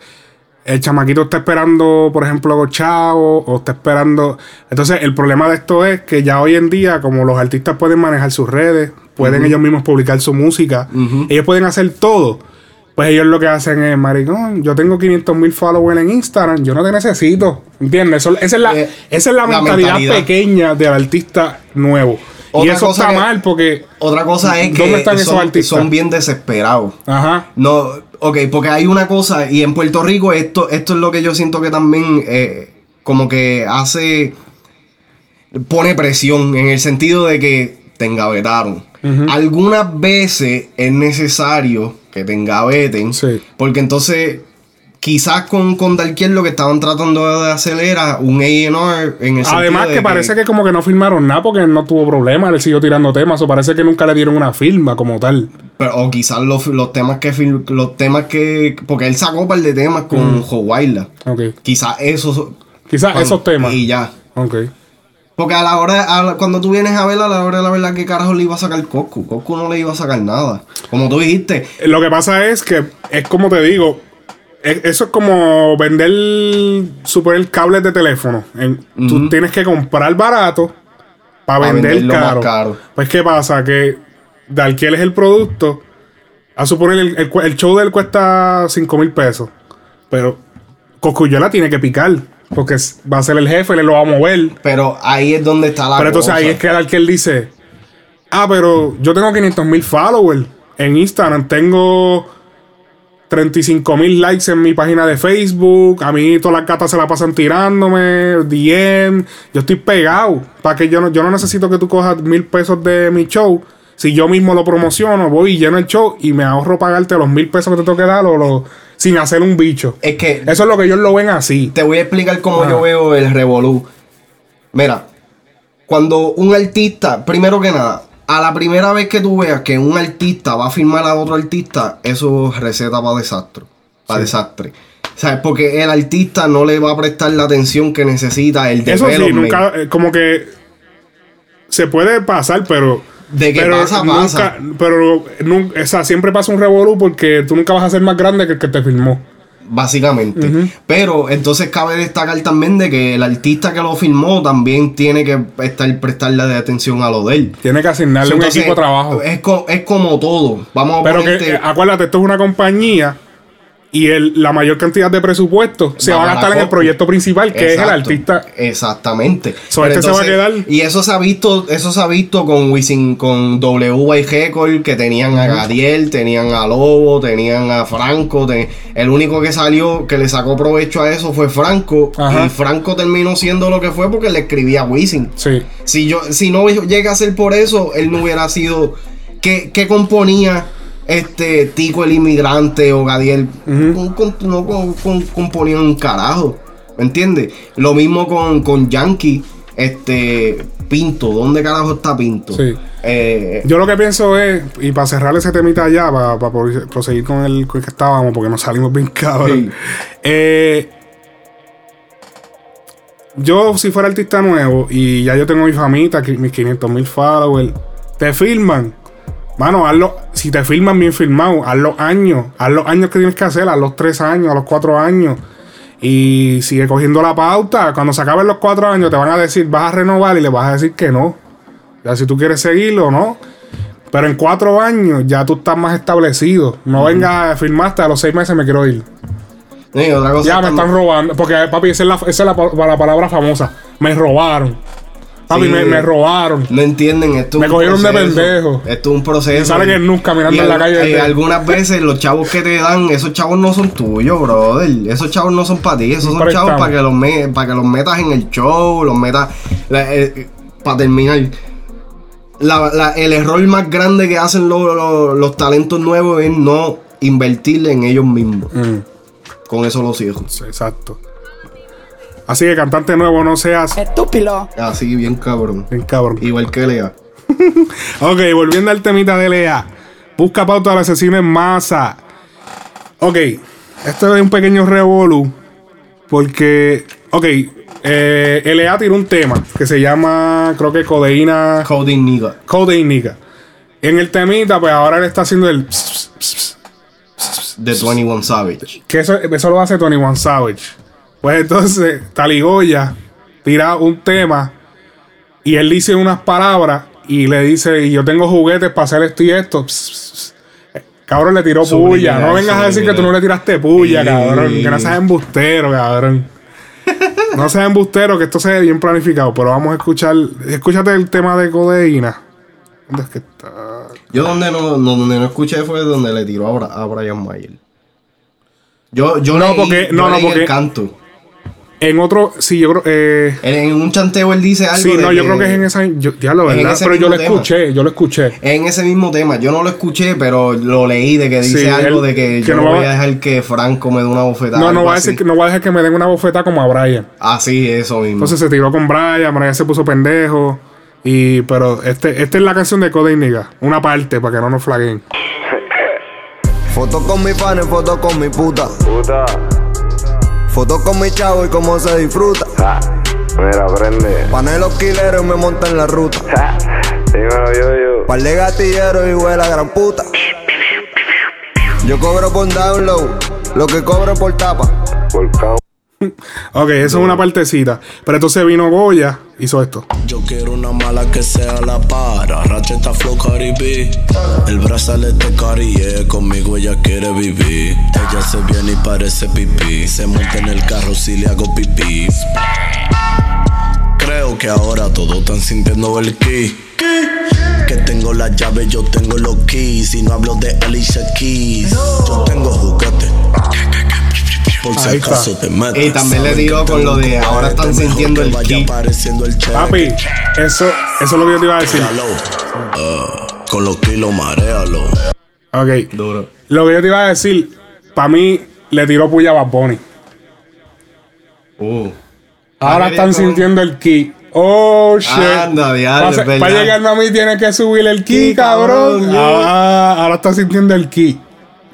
el chamaquito está esperando, por ejemplo, los chavos, o está esperando. Entonces el problema de esto es que ya hoy en día, como los artistas pueden manejar sus redes, pueden ellos mismos publicar su música, ellos pueden hacer todo. Pues ellos lo que hacen es, maricón, yo tengo 500 mil followers en Instagram, yo no te necesito. ¿Entiendes? Eso- esa, es la, Eh, esa es la, la mentalidad, mentalidad. pequeña del artista nuevo. y Otra eso cosa está que- mal porque... Otra cosa es ¿Dónde que están esos son, artistas? son bien desesperados. Ajá. No, ok, porque hay una cosa, y en Puerto Rico esto, esto es lo que yo siento que también eh, como que hace, pone presión en el sentido de que te engavetaron. Algunas veces es necesario que te engaveten, Sí. porque entonces quizás con, con Darkiel lo que estaban tratando de hacer era un A&R en el Además que de parece que como que no firmaron nada porque no tuvo problemas, él siguió tirando temas, o parece que nunca le dieron una firma como tal. Pero, o quizás los, los temas que los temas que porque él sacó un par de temas con Mm. Jowaila. Ok. Quizás esos Quizás esos temas. y ya. Ok. Porque a la hora, a la- cuando tú vienes a ver a la hora de la verdad que carajo le iba a sacar Coscu. Coscu no le iba a sacar nada. Como tú dijiste, Lo que pasa es que es como te digo, es- eso es como vender super cables de teléfono. En- Tú tienes que comprar barato para Pa' vender venderlo más caro. Pues qué pasa que Darkiel es el producto. A suponer el, el show de él cuesta 5 mil pesos. Pero Coscuyola tiene que picar. Porque va a ser el jefe, le lo va a mover. pero ahí es donde está la Pero entonces cosa. ahí es que Darkiel dice: Ah, pero yo tengo 500 mil followers en Instagram. Tengo 35 mil likes en mi página de Facebook. A mí todas las gatas se la pasan tirándome. DM. Yo estoy pegado. Para que yo no, yo no necesito que tú cojas mil pesos de mi show. Si yo mismo lo promociono, voy y lleno el show y me ahorro pagarte los mil pesos que te tengo que dar o lo- sin hacer un bicho. Es que Eso es lo que ellos lo ven así. te voy a explicar cómo Ah. yo veo el revolú. Mira, cuando un artista, primero que nada, a la primera vez que tú veas que un artista va a firmar a otro artista, eso es receta para desastre. Para desastre. ¿Sabes? Porque el artista no le va a prestar la atención que necesita el Eso sí, nunca, eh, como que se puede pasar, pero. De que pero pasa, nunca, pasa. Pero nunca, o sea, siempre pasa un revolú porque tú nunca vas a ser más grande que el que te filmó. Básicamente. Pero entonces cabe destacar también de que el artista que lo firmó también tiene que estar, prestarle atención a lo de él. Tiene que asignarle Entonces, un equipo de trabajo. Es, co- es como todo. Vamos a Pero que, ponerte- eh, acuérdate, esto es una compañía y el, la mayor cantidad de presupuesto se va a gastar en el proyecto principal, que es el artista. Exactamente. So, este se va a quedar- Y eso se ha visto, eso se ha visto con Wisin, con WY Record, que tenían a Gadiel, tenían a Lobo, tenían a Franco. el único que salió, que le sacó provecho a eso fue Franco. Ajá. Y Franco terminó siendo lo que fue porque le escribía a Wisin. Sí. Si yo, si no llega a ser por eso, él no hubiera sido. ¿Qué, qué componía este Tico el inmigrante o Gadiel? Con- con- no con- con- componían un carajo. ¿Me entiendes? Lo mismo con, con Yankee, este Pinto. ¿Dónde carajo está Pinto? Sí. Eh, Yo lo que pienso es, y para cerrar ese temita ya, para, para proseguir con el, con el que estábamos, porque nos salimos bien cabrón. Sí. Eh, yo si fuera artista nuevo y ya yo tengo mi famita, mis 500 mil followers, te filman. Mano, hazlo, si te filman bien filmado, haz los años, haz los años que tienes que hacer, a los 3 años, a los 4 años. Y sigue cogiendo la pauta. Cuando se acaben los 4 años, te van a decir, vas a renovar y le vas a decir que no. Ya si tú quieres seguirlo, no. Pero en 4 años ya tú estás más establecido. No vengas a firmarte a los 6 meses me quiero ir. Y otra cosa Ya me están robando. Porque, papi, esa es la, esa es la palabra famosa. Me robaron. Papi, me, me robaron. No entienden, esto es Me cogieron de pendejo. Esto es un proceso. Y sale que nunca caminando Y en la al- calle y de- algunas veces los chavos que te dan, esos chavos no son tuyos, brother. Esos chavos no son para ti. Esos son chavos para que, los me- para que los metas en el show, los metas. para terminar. La- la- el error más grande que hacen los, los- los talentos nuevos es no invertir en ellos mismos. Mm, Con eso los hijos. exacto. Así que cantante nuevo no seas Estúpido. Así, bien cabrón. bien cabrón. Igual que Lea. Ok, volviendo al temita de Lea. Busca pauta del asesino en masa. Ok, esto es un pequeño revolú. Porque, ok, eh, Lea tiró un tema que se llama, creo que Codeína. Codeína. Nigga. En el temita, pues ahora él está haciendo el. ps, ps, ps, De 21 Savage. que eso, eso lo hace Tony One Savage. Pues entonces, Taligoya tira un tema y él dice unas palabras y le dice: y Yo tengo juguetes para hacer esto y esto. Pss, pss, pss. Eh, Cabrón, le tiró puya. No vengas a decir que tú no le tiraste puya, cabrón. Que no seas embustero, cabrón. No seas embustero, que esto se ve bien planificado. Pero vamos a escuchar. Escúchate el tema de codeína. ¿Dónde es que está? Yo donde no, no- donde no escuché fue donde le tiró a, Brian Mayer. Yo, yo No, leí- porque- yo no, no, leí porque- el canto. En otro, sí, yo creo. Eh, En, un chanteo él dice algo. sí, de no, yo creo que es en esa. Yo, diablo, en ¿verdad? ese Pero yo lo tema. escuché, yo lo escuché. En ese mismo tema. Yo no lo escuché, pero lo leí de que dice Sí, algo él- de que, que yo no va- voy a dejar que Franco me dé una bofetada. No, no voy a decir que no voy a dejar que me den una bofeta como a Brian. Así, eso mismo. Entonces se tiró con Brian, Brian se puso pendejo. Y, pero este, esta es la canción de Code Nigga. Una parte para que no nos flaguen. Foto con mi pan, foto con mi puta. Puta, Foto con mi chavo y cómo se disfruta. ja, mira, prende. Pané los quileros y me monta en la ruta. Ja, dímelo yo, yo. Par de gatilleros y huele a gran puta. Yo cobro por download, lo que cobro por tapa. Por Ok, eso es una partecita. Pero entonces vino Goya, hizo esto. Yo quiero una mala que sea la para. Racheta Flow Caribe. El brazalete Carrier. Conmigo ella quiere vivir. Ella se viene y parece pipí. Se monta en el carro si le hago pipí. Creo que ahora todos están sintiendo el ki. Que tengo la llave, yo tengo los keys. Y no hablo de Alicia Keys. Yo tengo juguete. Por si acaso te. Y también le que con lo de ahora están sintiendo el vaya ki. apareciendo el cheque. Papi, eso, eso es lo que yo te iba a decir. Ah, con los kilos, maréalo. Ok. Duro. Lo que yo te iba a decir, para mí le tiró puya a Bad Bunny. Uh. Ahora Ah, están con- sintiendo el ki. Oh shit. Anda, diablo, es Para llegar a mí tiene que subir el ki, cabrón. cabrón, Ah, ahora está sintiendo el ki.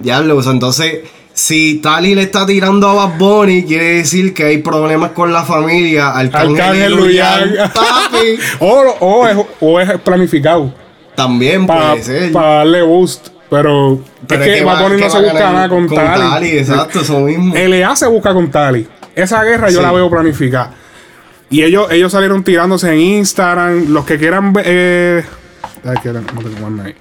Diablo, sea, entonces, si Tali le está tirando a Bad Bunny, quiere decir que hay problemas con la familia. Arcángel, Luyan, papi. o, o, es, o es planificado. También Para puede ser. darle boost. Pero, Pero es que Bad Bunny no se busca nada con, con Tali. Tali, exacto, eso mismo. LA se busca con Tali. Esa guerra yo la veo planificada. Y ellos, ellos salieron tirándose en Instagram. Los que quieran ver. Eh, ay, que no tengo ahí.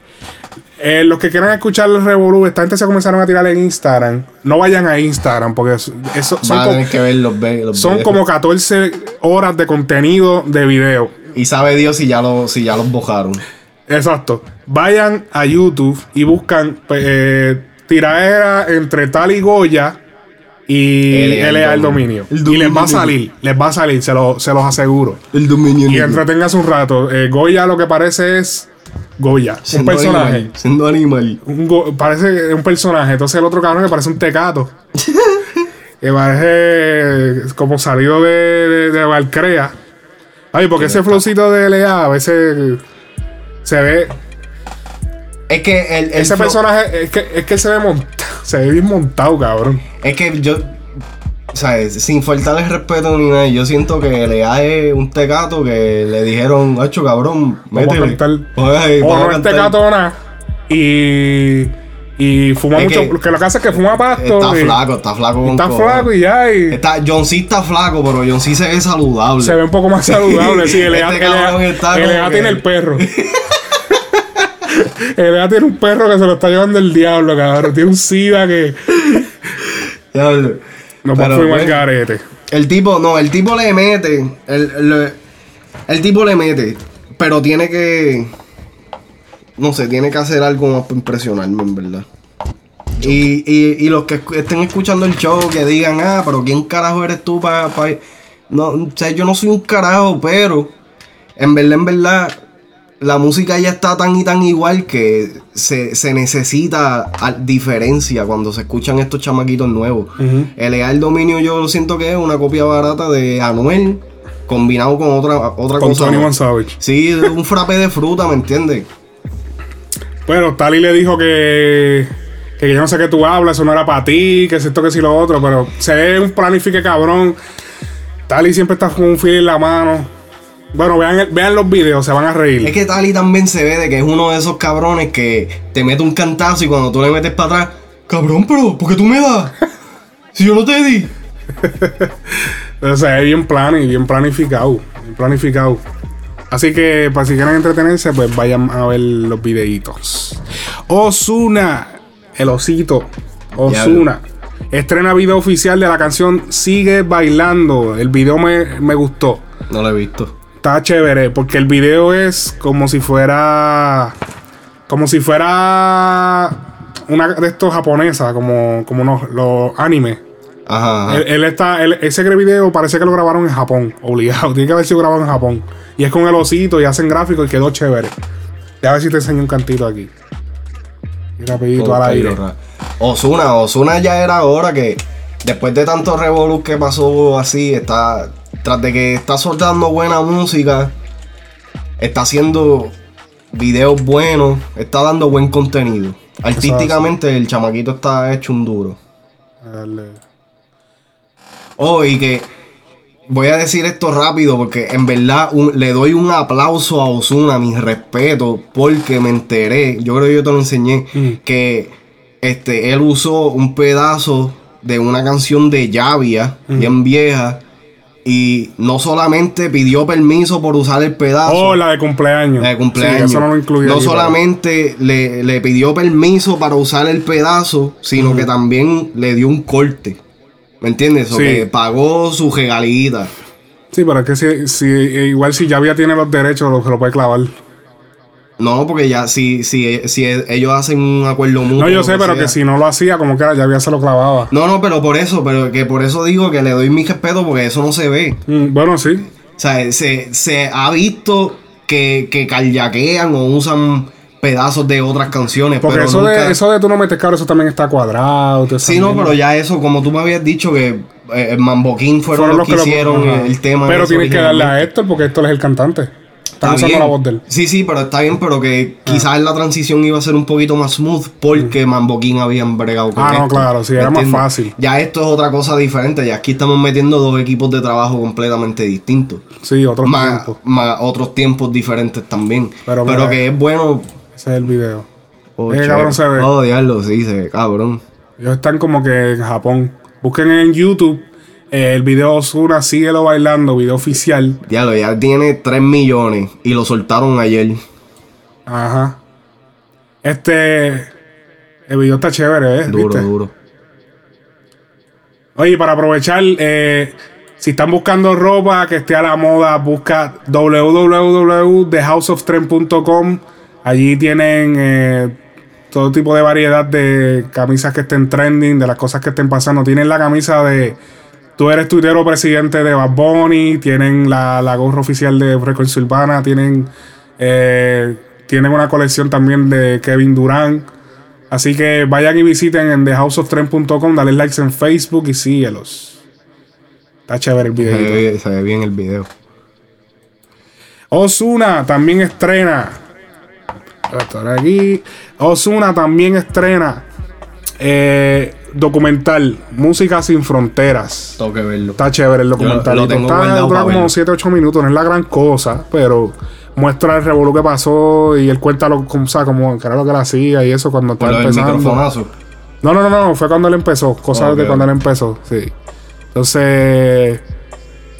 Eh, los que quieran escuchar el Revolú, esta gente se comenzaron a tirar en Instagram. No vayan a Instagram porque eso, eso- son, Van a co- tener que ver los, ve- los son como 14 horas de contenido de video. Y sabe Dios si ya, lo, si ya los bojaron. Exacto. Vayan a YouTube y buscan pues, eh, tiraera entre tal y Goya y LA LA el el dominio. dominio. Y El les va a dominio. salir, les va a salir, se, lo- se los aseguro. El dominio. Y negro. entreténganse un rato. Eh, Goya lo que parece es Goya, un personaje. animal, siendo animal. Un go- parece un personaje. Entonces el otro cabrón que parece un tecato. que parece como salido de, de, de Valcrea. Ay, porque ese flowcito de LA a veces se ve. Es que el, el Ese flow- personaje es que, es que se ve montado. Se ve bien montado, cabrón. Es que yo. Sea, es- sin faltarle respeto ni nada, yo siento que le es un tecato que le dijeron, hacho cabrón, Vamos a métele. vamos a no este cantar". catona. Y. Y fuma Es mucho. que- Que, lo que hace es que fuma pasto. Está y- flaco, está flaco con Está flaco y ya. Y Está, John C está flaco, pero John C se ve saludable. se ve un poco más saludable. Sí, el Este EA está como que- tiene el perro. el EA tiene un perro que se lo está llevando el diablo, cabrón. Tiene un SIDA que. Diablo. No fumar pues, garete. El tipo, no, el tipo le mete. El, el, el tipo le mete. Pero tiene que. No sé, tiene que hacer algo más para impresionarme, en verdad. Y, y, y los que estén escuchando el show que digan, ah, pero ¿quién carajo eres tú para.? No, o sea, yo no soy un carajo, pero. En verdad, en verdad. La música ya está tan y tan igual que se, se necesita a- diferencia cuando se escuchan estos chamaquitos nuevos. El el dominio yo lo siento que es una copia barata de Anuel combinado con otra, otra Con cosa. Tony. One Savage. Sí, un frappe de fruta, ¿me entiendes? Bueno, Tali le dijo que. Que yo no sé qué tú hablas, eso no era para ti, que es esto, que si lo otro, pero se ve un planifique cabrón. Tali siempre está con un fil en la mano. Bueno, vean, vean los videos, se van a reír. Es que Tali también se ve de que es uno de esos cabrones que te mete un cantazo y cuando tú le metes para atrás, cabrón, pero ¿por qué tú me das? Si yo no te di. O sea, es bien plan y bien planificado. Bien planificado. Así que, para si quieren entretenerse, pues vayan a ver los videitos. Osuna, el osito. Osuna. Estrena video oficial de la canción Sigue Bailando. El video me, me gustó. No lo he visto. Está chévere, porque el video es como si fuera. Como si fuera. Una de estos japonesas, como, como unos, los animes. Ajá. ajá. Él, él está, él- ese video parece que lo grabaron en Japón, obligado. Tiene que haber sido grabado en Japón. Y es con el osito y hacen gráfico y quedó chévere. Ya a ver si te enseño un cantito aquí. Y rapidito al aire. Osuna, Osuna ya era hora que después de tanto revolú que pasó así, está tras de que está soltando buena música, está haciendo videos buenos, está dando buen contenido. Artísticamente el chamaquito está hecho un duro. Dale. Oh, y que voy a decir esto rápido porque en verdad un- le doy un aplauso a Osuna, mi respeto, porque me enteré, yo creo que yo te lo enseñé, que este, él usó un pedazo de una canción de Llavia, bien vieja, y no solamente pidió permiso por usar el pedazo. Oh, la de cumpleaños. La de cumpleaños. Sí, eso no lo incluye. No aquí, pero- solamente le, le pidió permiso para usar el pedazo, sino que también le dio un corte. ¿Me entiendes? O Sí. que pagó su regalita. Sí, pero es que si, si- igual si Javia tiene los derechos, lo, lo puede clavar. No, porque ya si, si, si ellos hacen un acuerdo mutuo. No, yo sé, pero sea. que si no lo hacía, como que era, Javia se lo clavaba. No, no, pero por eso, pero que por eso digo que le doy mi respeto porque eso no se ve. Mm, bueno, sí. O sea, se, se ha visto que, que callaquean o usan pedazos de otras canciones. Porque pero eso, nunca- de, eso de tú no metes caro, eso también está cuadrado. Sí, no, pero ya eso, como tú me habías dicho que eh, el Mambo King fueron, los que, hicieron el tema. Pero tienes que darle a. Héctor porque Héctor es el cantante. Está usando bien. la voz de él. Sí, sí, pero está bien, pero que quizás la transición iba a ser un poquito más smooth porque Mambo King habían bregado con Ah, no, claro, sí, ¿Me era más fácil. Ya esto es otra cosa diferente, ya aquí estamos metiendo dos equipos de trabajo completamente distintos. Sí, otros más, tiempos. más otros tiempos diferentes también. Pero Pero, mira, que es bueno. Ese es el video. Oh, Eh, cabrón, se ve. Oh, diablo, sí, se ve, cabrón. Ellos están como que en Japón. Busquen en YouTube el video Osuna, síguelo bailando, video oficial. Diablo, ya tiene 3 millones y lo soltaron ayer. Ajá. Este. El video está chévere, ¿eh? Duro, ¿Viste? duro. Oye, para aprovechar, eh, si están buscando ropa que esté a la moda, busca www.thehouseoftrend.com. Allí tienen eh, todo tipo de variedad de camisas que estén trending, de las cosas que estén pasando. Tienen la camisa de Tú eres tuitero presidente de Bad Bunny, tienen la, la gorra oficial de Frecuencia Urbana, tienen, eh, tienen una colección también de Kevin Durán. Así que vayan y visiten en thehouseoftrend.com, dale likes en Facebook y síguelos. Está chévere el video. se ve bien el video. Osuna también estrena. Esto de aquí. Osuna también estrena. eh, documental, Música sin Fronteras. Tengo que verlo. Está chévere el documental. lo tengo Está- dura como verlo. 7, 8 minutos, no es la gran cosa, pero muestra el revolú que pasó y él cuenta lo, o sea, como que era lo que él hacía y eso cuando estaba empezando. No, no, no, no, fue cuando él empezó, cosas de cuando él empezó, sí. Entonces,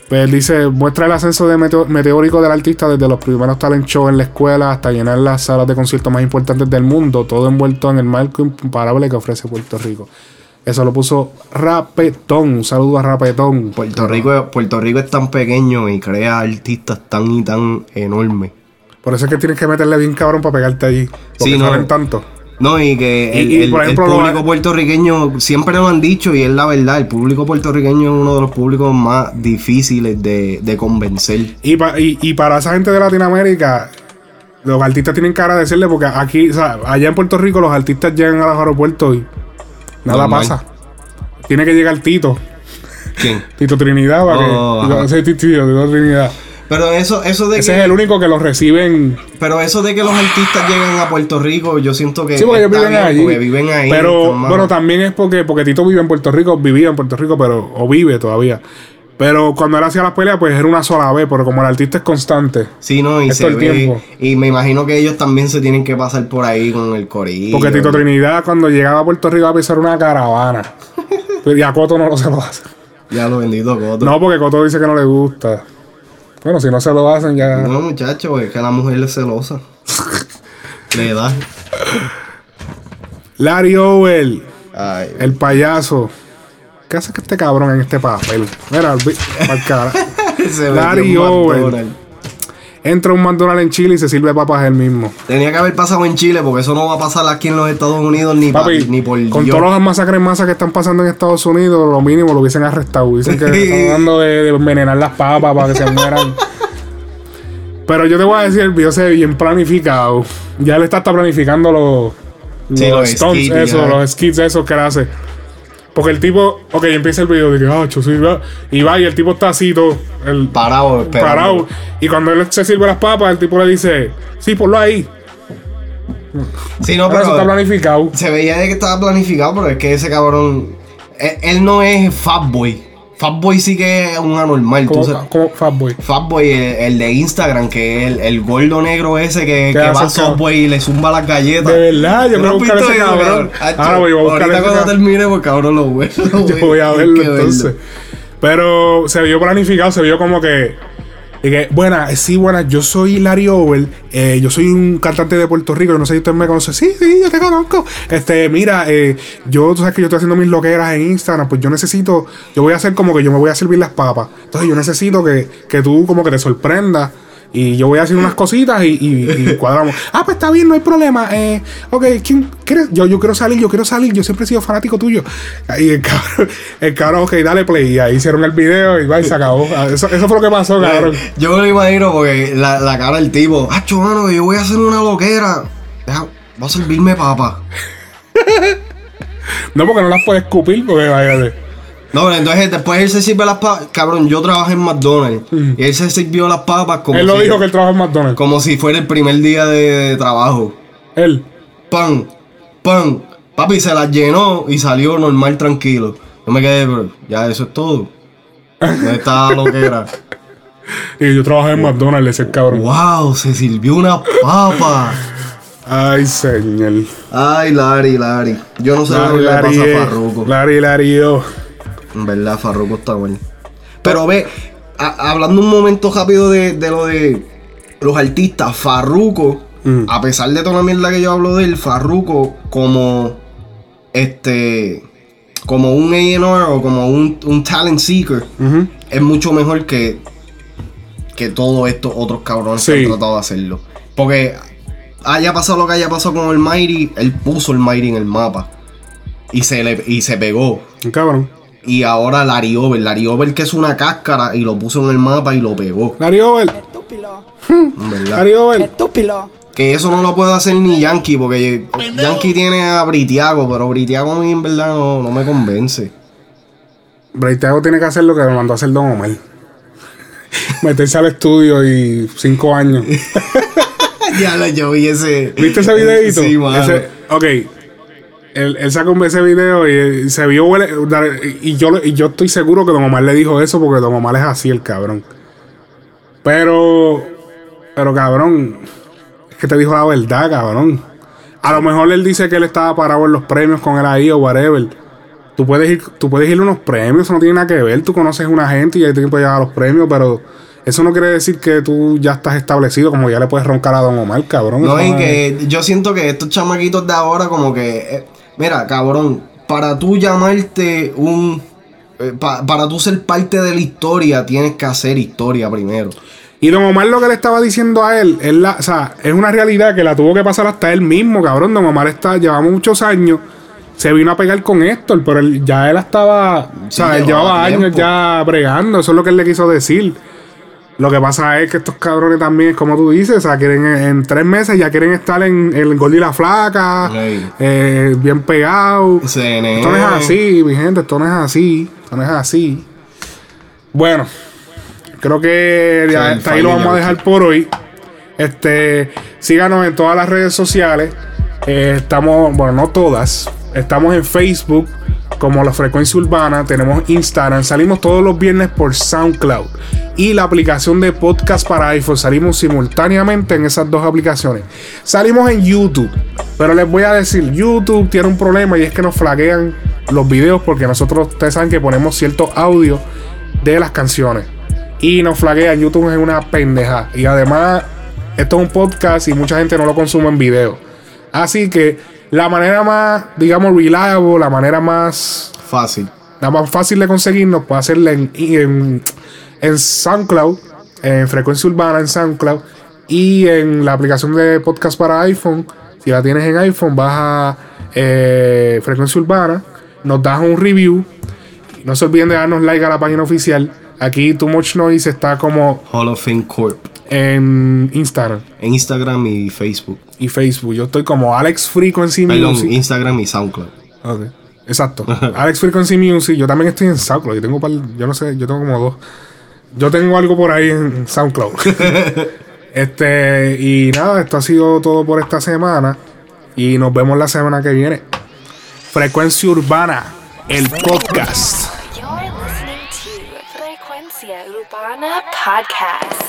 pues él dice, muestra el ascenso de meteo- meteórico del artista desde los primeros talent shows en la escuela hasta llenar las salas de conciertos más importantes del mundo, todo envuelto en el marco imparable que ofrece Puerto Rico. Eso lo puso Rapetón, un saludo a Rapetón. Puerto Rico, Puerto Rico es tan pequeño y crea artistas tan y tan enormes. Por eso es que tienes que meterle bien cabrón para pegarte allí. Porque Sí, no. salen tanto. No, y que el, y, el- por el ejemplo, lo- público puertorriqueño siempre lo han dicho y es la verdad. El público puertorriqueño es uno de los públicos más difíciles de, de convencer. Y, pa- y, y para esa gente de Latinoamérica, los artistas tienen que agradecerle porque aquí, o sea, allá en Puerto Rico, los artistas llegan a los aeropuertos y nada Normal. pasa. Tiene que llegar Tito, ¿Quién? Tito Trinidad, para Oh, que. Ese Tito, Tito Trinidad. Pero eso, eso de Ese que. es el único que los reciben. Pero eso de que los artistas llegan a Puerto Rico, yo siento que. Sí, porque ellos viven allí. viven ahí. pero bueno, también es porque, porque Tito vive en Puerto Rico, vivía en Puerto Rico, pero. O vive todavía. Pero cuando él hacía las peleas, pues era una sola vez, pero como el artista es constante. Sí, no, y es se el ve- tiempo. Y me imagino que ellos también se tienen que pasar por ahí con el corillo. Porque Tito Trinidad, cuando llegaba a Puerto Rico, a pisar una caravana. y a Coto no lo se lo hace. Ya lo bendito Coto. No, porque Coto dice que no le gusta. Bueno, si no se lo hacen, ya. No, muchacho, es que la mujer es celosa. Le da. Larry Owell, Ay, el payaso. ¿Qué hace que este cabrón en este papel? Mira, pa'l cara. se Larry metió en Owell. McDonald's. Entra un McDonald's en Chile y se sirve papas él mismo. Tenía que haber pasado en Chile porque eso no va a pasar aquí en los Estados Unidos ni, pa- Papi, ni por con Dios. todas las masacres en masa que están pasando en Estados Unidos, lo mínimo lo hubiesen arrestado. Dicen que están hablando de, de envenenar las papas para que se mueran. Pero yo te voy a decir, el video se ve bien planificado. Ya él está, hasta planificando los, Sí, los los stunts, skits, eso, ya. los skits esos que él hace. Porque el tipo, ok, empieza el video de que, ah, va", y va y el tipo está así todo, el, Parado, esperando. parado. Y cuando él se sirve las papas, el tipo le dice, sí, ponlo ahí. Sí, no, eso pero está planificado. se veía de que estaba planificado, pero es que ese cabrón. Él, él no es Fatboy. Fatboy sí que es un anormal. tú Como, sabes. Fatboy. Fatboy, el, el de Instagram, que es el, el gordo negro ese que, ¿Qué que va a? Subway y le zumba las galletas. De verdad, yo ¿Tú voy a buscar ese cabrón. Ahora voy a buscar Ahorita cuando cabrón. termine, pues cabrón lo voy, lo Yo voy a verlo entonces. Pero se vio planificado, se vio como que. Que buena, sí, buena, yo soy Larry Owell, eh, yo soy un cantante de Puerto Rico, no sé si usted me conoce. Sí, sí, yo te conozco. Este, mira, eh, yo, tú sabes que yo estoy haciendo mis loqueras en Instagram, pues yo necesito, yo voy a hacer como que yo me voy a servir las papas. Entonces yo necesito que, que tú como que te sorprendas. Y yo voy a hacer unas cositas y, y- y cuadramos. Ah, pues está bien, no hay problema. Eh, ok, ¿quién quiere? Yo, yo quiero salir, yo quiero salir. Yo siempre he sido fanático tuyo. Y el cabrón, el cabrón, ok, dale play. Y ahí hicieron el video y va y se acabó. Ah, Eso, eso fue lo que pasó, cabrón. Yo me lo imagino porque la, la cara del tipo, ah, mano, yo voy a hacer una loquera. Deja, voy a servirme papa. No, porque no las puedes escupir, porque vaya. No, pero entonces después él se sirve las papas. Cabrón, yo trabajé en McDonald's. Y él se sirvió las papas como Él lo si, dijo que él trabaja en McDonald's. como si fuera el primer día de, de trabajo. Él. Pan, pan. Papi se las llenó y salió normal, tranquilo. Yo me quedé, pero ya eso es todo. ¿Dónde está la loquera? Y yo trabajé en McDonald's, ese cabrón. ¡Wow! Se sirvió una papa. Ay, señor. Ay, Larry, Larry. Yo no sé lo que le pasa a Farruko. Larry, Larry, oh. En verdad, Farruko está bueno. Pero ve, a- hablando un momento rápido de, de lo de los artistas, Farruko, Mm. a pesar de toda la mierda que yo hablo de él, Farruko como este como un A&R o como un, un talent seeker es mucho mejor que que todos estos otros cabrones que han tratado de hacerlo. Porque haya pasado lo que haya pasado con el Mighty, él puso el Mighty en el mapa y se le y se pegó. Cabrón. Y ahora Larry Over, Larry Over que es una cáscara y lo puso en el mapa y lo pegó. Larry Over. En verdad. Larry Over. Que eso no lo puede hacer ni Yankee, porque Yankee tiene a Britiago, pero Britiago a mí en verdad no, no me convence. Breitego tiene que hacer lo que me mandó a hacer Don Omar. Meterse al estudio y cinco años. ya lo yo vi ese. ¿Viste ese videito? Sí, mano. Ese- ok. Él, él sacó un ese video y se vio y yo, y yo estoy seguro que Don Omar le dijo eso porque Don Omar es así el cabrón. Pero, pero cabrón, es que te dijo la verdad, cabrón. A lo mejor él dice que él estaba parado en los premios con él ahí o whatever. Tú puedes ir, tú puedes ir a unos premios, eso no tiene nada que ver. Tú conoces a una gente y ahí te puedes llegar a los premios, pero eso no quiere decir que tú ya estás establecido, como ya le puedes roncar a Don Omar, cabrón. No, y no es- que yo siento que estos chamaquitos de ahora, como que. Mira, cabrón, para tú llamarte un. eh, pa- para tú ser parte de la historia, tienes que hacer historia primero. Y Don Omar lo que le estaba diciendo a él, es la, o sea, es una realidad que la tuvo que pasar hasta él mismo, cabrón. Don Omar está, llevamos muchos años, se vino a pegar con Héctor, pero él, ya él estaba, o sea, él llevaba años ya bregando, eso es lo que él le quiso decir. Lo que pasa es que estos cabrones también, como tú dices, o sea, quieren en, tres meses ya quieren estar en el Gol y la Flaca, eh, bien pegados. CNN. Esto no es así, mi gente, esto no es así, esto no es así. Bueno, creo que ya hasta ahí lo vamos a dejar por hoy. Este, síganos en todas las redes sociales. Eh, estamos, bueno, no todas. Estamos en Facebook como La Frecuencia Urbana. Tenemos Instagram. Salimos todos los viernes por SoundCloud. Y la aplicación de podcast para iPhone. Salimos simultáneamente en esas dos aplicaciones. Salimos en YouTube. Pero les voy a decir, YouTube tiene un problema y es que nos flaguean los videos porque nosotros, ustedes saben que ponemos cierto audio de las canciones. Y nos flaguean. YouTube es una pendeja. Y además, esto es un podcast y mucha gente no lo consume en video. Así que la manera más, digamos, reliable, la manera más Fácil. la más fácil de conseguirnos puede hacerla en, en, en SoundCloud, en Frecuencia Urbana en SoundCloud y en la aplicación de podcast para iPhone. Si la tienes en iPhone, vas a eh, Frecuencia Urbana, nos das un review. No se olviden de darnos like a la página oficial. Aquí Too Much Noise está como Hall of Fame Corp. en Instagram En Instagram y Facebook. Y Facebook. Yo estoy como Alex Frequency Perdón, Music. Instagram y SoundCloud. Ok, Exacto. Alex Frequency Music. Yo también estoy en SoundCloud. Yo tengo, par- yo no sé, yo tengo como dos. Yo tengo algo por ahí en SoundCloud. este, y nada, esto ha sido todo por esta semana. Y nos vemos la semana que viene. Frecuencia Urbana, el podcast. You're listening to Frecuencia Urbana Podcast.